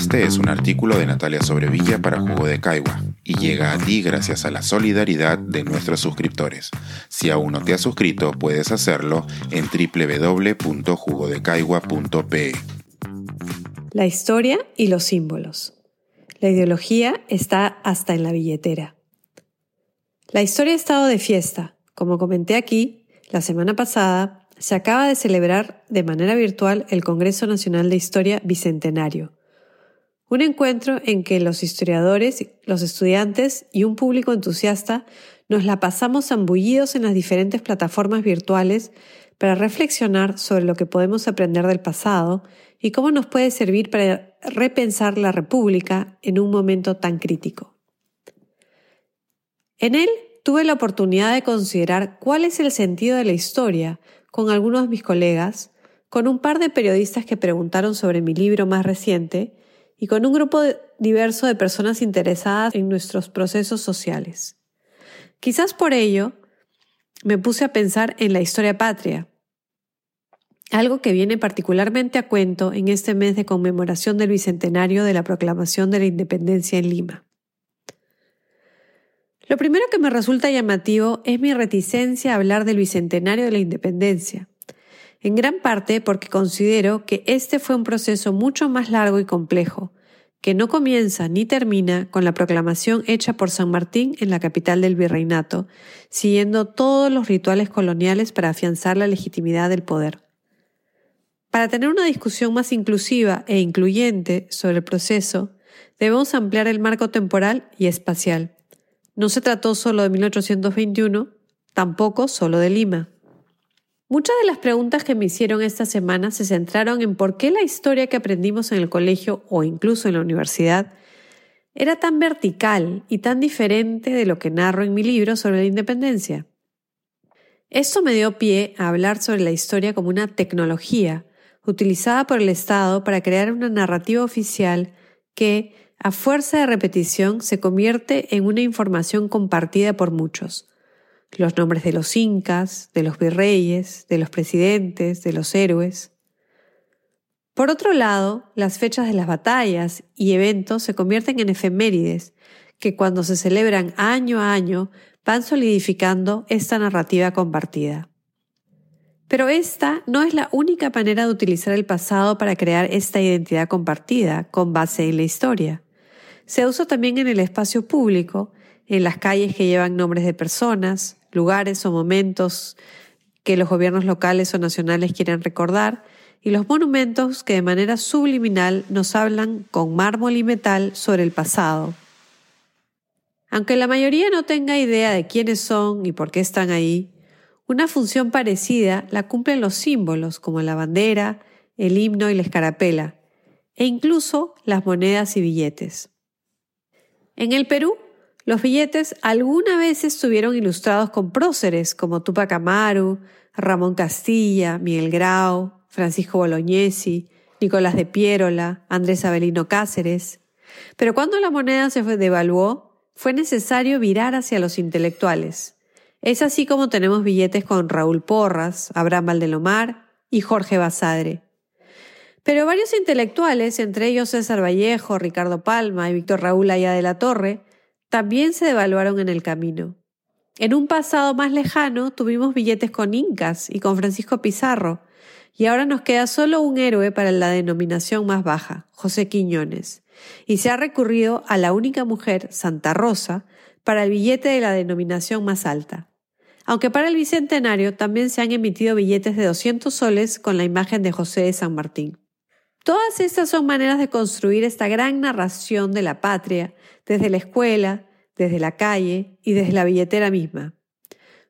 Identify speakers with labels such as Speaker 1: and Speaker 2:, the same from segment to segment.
Speaker 1: Este es un artículo de Natalia Sobrevilla para Jugo de Caigua y llega a ti gracias a la solidaridad de nuestros suscriptores. Si aún no te has suscrito, puedes hacerlo en www.jugodecaigua.pe.
Speaker 2: La historia y los símbolos. La ideología está hasta en la billetera. La historia ha estado de fiesta. Como comenté aquí, la semana pasada se acaba de celebrar de manera virtual el Congreso Nacional de Historia Bicentenario un encuentro en que los historiadores, los estudiantes y un público entusiasta nos la pasamos zambullidos en las diferentes plataformas virtuales para reflexionar sobre lo que podemos aprender del pasado y cómo nos puede servir para repensar la República en un momento tan crítico. En él tuve la oportunidad de considerar cuál es el sentido de la historia con algunos de mis colegas, con un par de periodistas que preguntaron sobre mi libro más reciente y con un grupo diverso de personas interesadas en nuestros procesos sociales. Quizás por ello me puse a pensar en la historia patria, algo que viene particularmente a cuento en este mes de conmemoración del bicentenario de la proclamación de la independencia en Lima. Lo primero que me resulta llamativo es mi reticencia a hablar del bicentenario de la independencia, en gran parte porque considero que este fue un proceso mucho más largo y complejo, que no comienza ni termina con la proclamación hecha por San Martín en la capital del virreinato, siguiendo todos los rituales coloniales para afianzar la legitimidad del poder. Para tener una discusión más inclusiva e incluyente sobre el proceso, debemos ampliar el marco temporal y espacial. No se trató solo de 1821, tampoco solo de Lima. Muchas de las preguntas que me hicieron esta semana se centraron en por qué la historia que aprendimos en el colegio o incluso en la universidad era tan vertical y tan diferente de lo que narro en mi libro sobre la independencia. Esto me dio pie a hablar sobre la historia como una tecnología utilizada por el Estado para crear una narrativa oficial que, a fuerza de repetición, se convierte en una información compartida por muchos los nombres de los incas, de los virreyes, de los presidentes, de los héroes. Por otro lado, las fechas de las batallas y eventos se convierten en efemérides, que cuando se celebran año a año van solidificando esta narrativa compartida. Pero esta no es la única manera de utilizar el pasado para crear esta identidad compartida con base en la historia. Se usa también en el espacio público, en las calles que llevan nombres de personas, lugares o momentos que los gobiernos locales o nacionales quieren recordar, y los monumentos que de manera subliminal nos hablan con mármol y metal sobre el pasado. Aunque la mayoría no tenga idea de quiénes son y por qué están ahí, una función parecida la cumplen los símbolos como la bandera, el himno y la escarapela, e incluso las monedas y billetes. En el Perú, los billetes alguna vez estuvieron ilustrados con próceres como Tupac Amaru, Ramón Castilla, Miguel Grau, Francisco Bolognesi, Nicolás de Piérola, Andrés Avelino Cáceres. Pero cuando la moneda se devaluó, fue necesario virar hacia los intelectuales. Es así como tenemos billetes con Raúl Porras, Abraham Valdelomar y Jorge Basadre. Pero varios intelectuales, entre ellos César Vallejo, Ricardo Palma y Víctor Raúl Aya de la Torre, también se devaluaron en el camino. En un pasado más lejano tuvimos billetes con incas y con Francisco Pizarro, y ahora nos queda solo un héroe para la denominación más baja, José Quiñones, y se ha recurrido a la única mujer, Santa Rosa, para el billete de la denominación más alta. Aunque para el Bicentenario también se han emitido billetes de 200 soles con la imagen de José de San Martín. Todas estas son maneras de construir esta gran narración de la patria, desde la escuela, desde la calle y desde la billetera misma.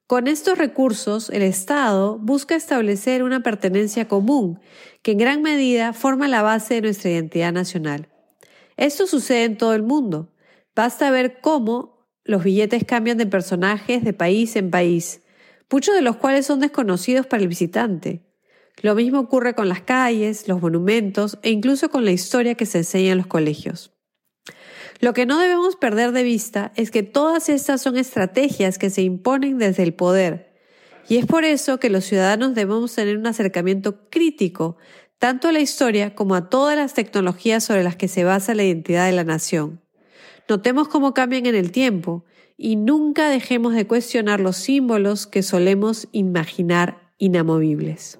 Speaker 2: Con estos recursos, el Estado busca establecer una pertenencia común que en gran medida forma la base de nuestra identidad nacional. Esto sucede en todo el mundo. Basta ver cómo los billetes cambian de personajes de país en país, muchos de los cuales son desconocidos para el visitante. Lo mismo ocurre con las calles, los monumentos e incluso con la historia que se enseña en los colegios. Lo que no debemos perder de vista es que todas estas son estrategias que se imponen desde el poder, y es por eso que los ciudadanos debemos tener un acercamiento crítico tanto a la historia como a todas las tecnologías sobre las que se basa la identidad de la nación. Notemos cómo cambian en el tiempo y nunca dejemos de cuestionar los símbolos que solemos imaginar inamovibles.